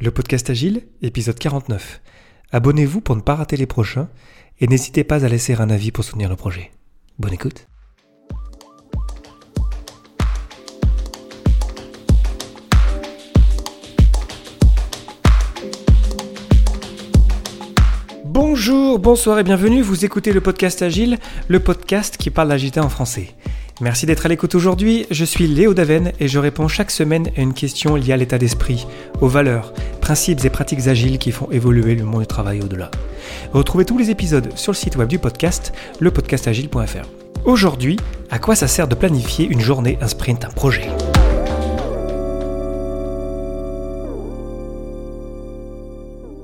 le podcast Agile, épisode 49. Abonnez-vous pour ne pas rater les prochains et n'hésitez pas à laisser un avis pour soutenir le projet. Bonne écoute. Bonjour, bonsoir et bienvenue, vous écoutez le podcast Agile, le podcast qui parle d'agilité en français. Merci d'être à l'écoute aujourd'hui, je suis Léo Daven et je réponds chaque semaine à une question liée à l'état d'esprit, aux valeurs, principes et pratiques agiles qui font évoluer le monde du travail au-delà. Retrouvez tous les épisodes sur le site web du podcast, lepodcastagile.fr. Aujourd'hui, à quoi ça sert de planifier une journée, un sprint, un projet?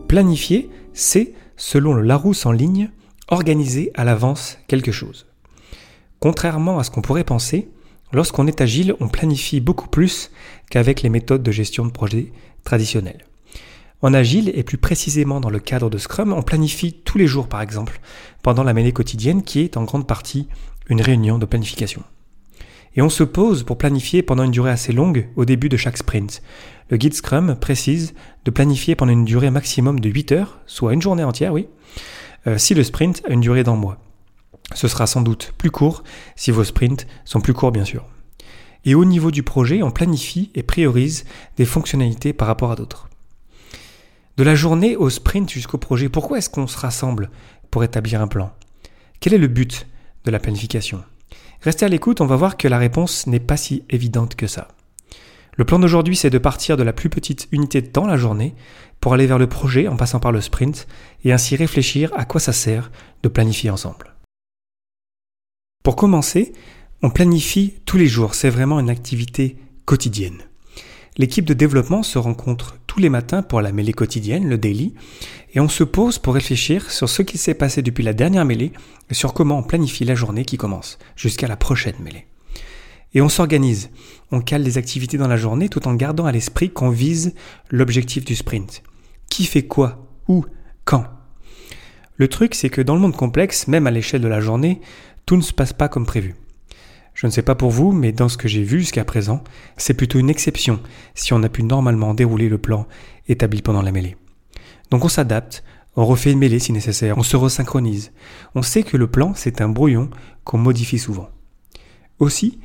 Planifier, c'est, selon le Larousse en ligne, organiser à l'avance quelque chose. Contrairement à ce qu'on pourrait penser, lorsqu'on est agile, on planifie beaucoup plus qu'avec les méthodes de gestion de projet traditionnelles. En agile, et plus précisément dans le cadre de Scrum, on planifie tous les jours par exemple, pendant la mêlée quotidienne qui est en grande partie une réunion de planification. Et on se pose pour planifier pendant une durée assez longue au début de chaque sprint. Le guide Scrum précise de planifier pendant une durée maximum de 8 heures, soit une journée entière, oui, euh, si le sprint a une durée d'un mois. Ce sera sans doute plus court si vos sprints sont plus courts bien sûr. Et au niveau du projet, on planifie et priorise des fonctionnalités par rapport à d'autres. De la journée au sprint jusqu'au projet, pourquoi est-ce qu'on se rassemble pour établir un plan? Quel est le but de la planification? Restez à l'écoute, on va voir que la réponse n'est pas si évidente que ça. Le plan d'aujourd'hui, c'est de partir de la plus petite unité temps, la journée, pour aller vers le projet en passant par le sprint, et ainsi réfléchir à quoi ça sert de planifier ensemble. Pour commencer, on planifie tous les jours, c'est vraiment une activité quotidienne. L'équipe de développement se rencontre tous les matins pour la mêlée quotidienne, le daily, et on se pose pour réfléchir sur ce qui s'est passé depuis la dernière mêlée sur comment on planifie la journée qui commence jusqu'à la prochaine mêlée. Et on s'organise, on cale les activités dans la journée tout en gardant à l'esprit qu'on vise l'objectif du sprint. Qui fait quoi Où Quand? Le truc, c'est que dans le monde complexe, même à l'échelle de la journée, tout ne se passe pas comme prévu. Je ne sais pas pour vous, mais dans ce que j'ai vu jusqu'à présent, c'est plutôt une exception si on a pu normalement dérouler le plan établi pendant la mêlée. Donc on s'adapte, on refait une mêlée si nécessaire, on se resynchronise. On sait que le plan, c'est un brouillon qu'on modifie souvent. Aussi,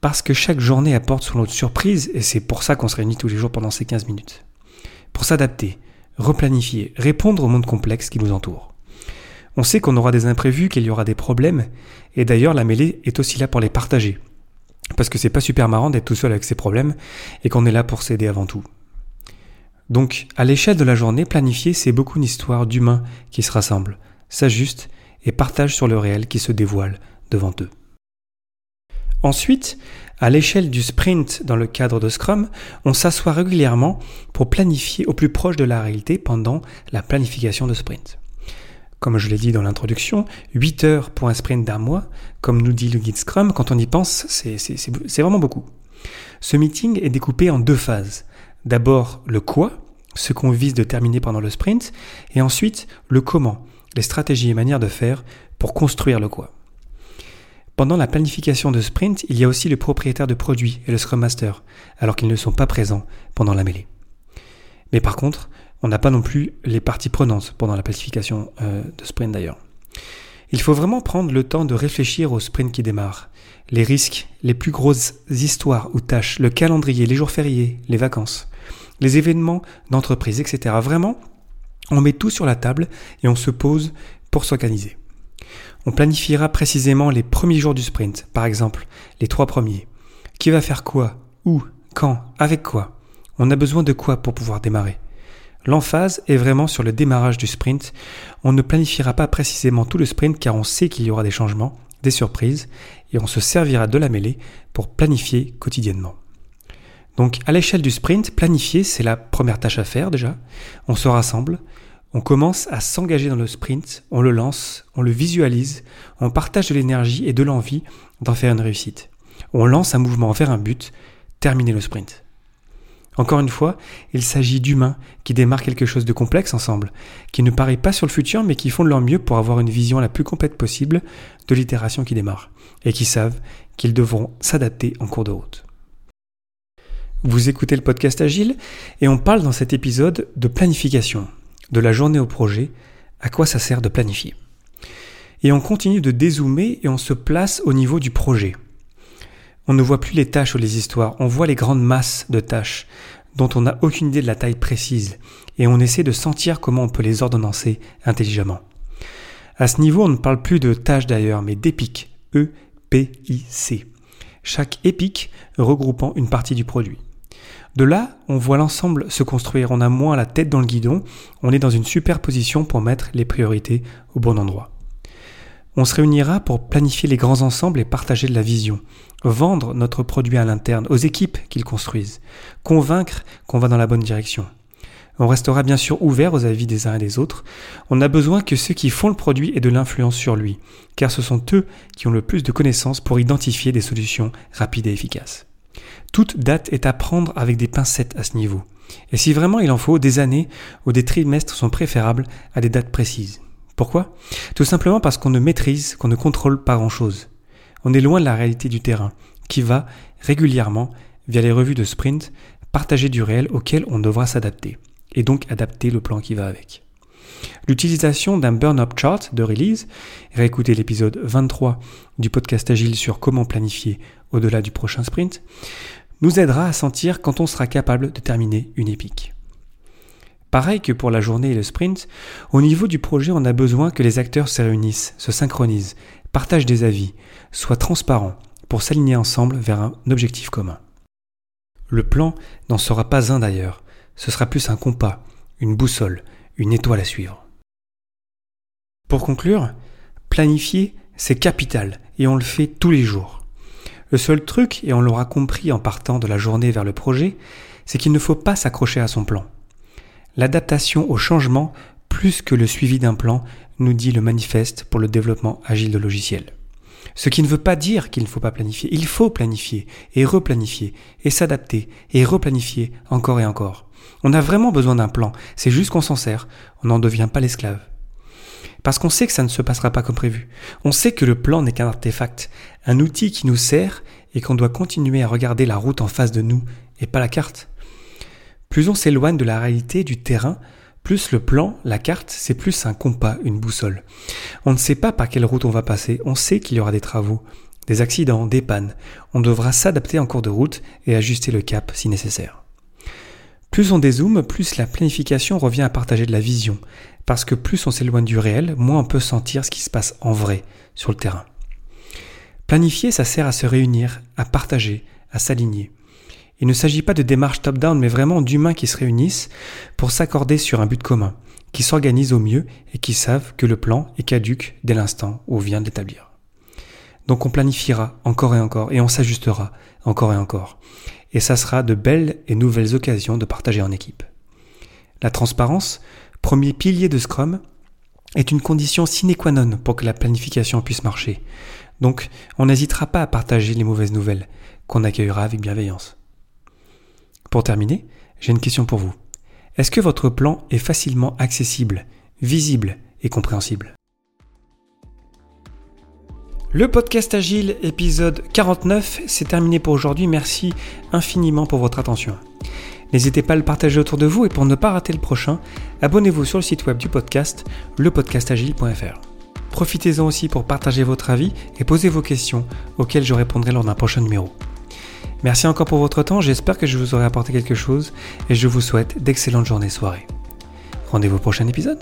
parce que chaque journée apporte son lot de surprises, et c'est pour ça qu'on se réunit tous les jours pendant ces 15 minutes. Pour s'adapter, replanifier, répondre au monde complexe qui nous entoure. On sait qu'on aura des imprévus, qu'il y aura des problèmes, et d'ailleurs la mêlée est aussi là pour les partager. Parce que c'est pas super marrant d'être tout seul avec ses problèmes, et qu'on est là pour s'aider avant tout. Donc, à l'échelle de la journée, planifier, c'est beaucoup une histoire d'humains qui se rassemblent, s'ajustent et partagent sur le réel qui se dévoile devant eux. Ensuite, à l'échelle du sprint dans le cadre de Scrum, on s'assoit régulièrement pour planifier au plus proche de la réalité pendant la planification de sprint. Comme je l'ai dit dans l'introduction, 8 heures pour un sprint d'un mois, comme nous dit le guide Scrum, quand on y pense, c'est vraiment beaucoup. Ce meeting est découpé en deux phases. D'abord le quoi, ce qu'on vise de terminer pendant le sprint, et ensuite le comment, les stratégies et manières de faire pour construire le quoi. Pendant la planification de sprint, il y a aussi le propriétaire de produit et le Scrum Master, alors qu'ils ne sont pas présents pendant la mêlée. Mais par contre, on n'a pas non plus les parties prenantes pendant la planification euh, de sprint d'ailleurs. Il faut vraiment prendre le temps de réfléchir au sprint qui démarre. Les risques, les plus grosses histoires ou tâches, le calendrier, les jours fériés, les vacances, les événements d'entreprise, etc. Vraiment, on met tout sur la table et on se pose pour s'organiser. On planifiera précisément les premiers jours du sprint, par exemple les trois premiers. Qui va faire quoi? Où? Quand? Avec quoi? On a besoin de quoi pour pouvoir démarrer? L'emphase est vraiment sur le démarrage du sprint. On ne planifiera pas précisément tout le sprint car on sait qu'il y aura des changements, des surprises, et on se servira de la mêlée pour planifier quotidiennement. Donc à l'échelle du sprint, planifier, c'est la première tâche à faire déjà. On se rassemble, on commence à s'engager dans le sprint, on le lance, on le visualise, on partage de l'énergie et de l'envie d'en faire une réussite. On lance un mouvement vers un but, terminer le sprint. Encore une fois, il s'agit d'humains qui démarrent quelque chose de complexe ensemble, qui ne parient pas sur le futur mais qui font de leur mieux pour avoir une vision la plus complète possible de l'itération qui démarre, et qui savent qu'ils devront s'adapter en cours de route. Vous écoutez le podcast Agile et on parle dans cet épisode de planification, de la journée au projet, à quoi ça sert de planifier. Et on continue de dézoomer et on se place au niveau du projet. On ne voit plus les tâches ou les histoires, on voit les grandes masses de tâches dont on n'a aucune idée de la taille précise et on essaie de sentir comment on peut les ordonnancer intelligemment. À ce niveau, on ne parle plus de tâches d'ailleurs, mais d'épiques, E-P-I-C. Chaque épique regroupant une partie du produit. De là, on voit l'ensemble se construire, on a moins la tête dans le guidon, on est dans une super position pour mettre les priorités au bon endroit. On se réunira pour planifier les grands ensembles et partager de la vision, vendre notre produit à l'interne, aux équipes qu'ils construisent, convaincre qu'on va dans la bonne direction. On restera bien sûr ouvert aux avis des uns et des autres. On a besoin que ceux qui font le produit aient de l'influence sur lui, car ce sont eux qui ont le plus de connaissances pour identifier des solutions rapides et efficaces. Toute date est à prendre avec des pincettes à ce niveau. Et si vraiment il en faut, des années ou des trimestres sont préférables à des dates précises. Pourquoi? Tout simplement parce qu'on ne maîtrise, qu'on ne contrôle pas grand-chose. On est loin de la réalité du terrain, qui va régulièrement, via les revues de sprint, partager du réel auquel on devra s'adapter et donc adapter le plan qui va avec. L'utilisation d'un burn-up chart de release, réécoutez l'épisode 23 du podcast Agile sur comment planifier au-delà du prochain sprint, nous aidera à sentir quand on sera capable de terminer une épique. Pareil que pour la journée et le sprint, au niveau du projet, on a besoin que les acteurs se réunissent, se synchronisent, partagent des avis, soient transparents pour s'aligner ensemble vers un objectif commun. Le plan n'en sera pas un d'ailleurs, ce sera plus un compas, une boussole, une étoile à suivre. Pour conclure, planifier, c'est capital et on le fait tous les jours. Le seul truc, et on l'aura compris en partant de la journée vers le projet, c'est qu'il ne faut pas s'accrocher à son plan. L'adaptation au changement, plus que le suivi d'un plan, nous dit le manifeste pour le développement agile de logiciels. Ce qui ne veut pas dire qu'il ne faut pas planifier. Il faut planifier et replanifier et s'adapter et replanifier encore et encore. On a vraiment besoin d'un plan. C'est juste qu'on s'en sert. On n'en devient pas l'esclave. Parce qu'on sait que ça ne se passera pas comme prévu. On sait que le plan n'est qu'un artefact, un outil qui nous sert et qu'on doit continuer à regarder la route en face de nous et pas la carte. Plus on s'éloigne de la réalité du terrain, plus le plan, la carte, c'est plus un compas, une boussole. On ne sait pas par quelle route on va passer, on sait qu'il y aura des travaux, des accidents, des pannes. On devra s'adapter en cours de route et ajuster le cap si nécessaire. Plus on dézoome, plus la planification revient à partager de la vision, parce que plus on s'éloigne du réel, moins on peut sentir ce qui se passe en vrai sur le terrain. Planifier, ça sert à se réunir, à partager, à s'aligner. Il ne s'agit pas de démarches top-down, mais vraiment d'humains qui se réunissent pour s'accorder sur un but commun, qui s'organisent au mieux et qui savent que le plan est caduque dès l'instant où on vient de l'établir. Donc on planifiera encore et encore et on s'ajustera encore et encore. Et ça sera de belles et nouvelles occasions de partager en équipe. La transparence, premier pilier de Scrum, est une condition sine qua non pour que la planification puisse marcher. Donc on n'hésitera pas à partager les mauvaises nouvelles, qu'on accueillera avec bienveillance. Pour terminer, j'ai une question pour vous. Est-ce que votre plan est facilement accessible, visible et compréhensible? Le podcast Agile épisode 49, c'est terminé pour aujourd'hui. Merci infiniment pour votre attention. N'hésitez pas à le partager autour de vous et pour ne pas rater le prochain, abonnez-vous sur le site web du podcast, lepodcastagile.fr. Profitez-en aussi pour partager votre avis et poser vos questions auxquelles je répondrai lors d'un prochain numéro. Merci encore pour votre temps, j'espère que je vous aurai apporté quelque chose et je vous souhaite d'excellentes journées soirées. Rendez-vous au prochain épisode.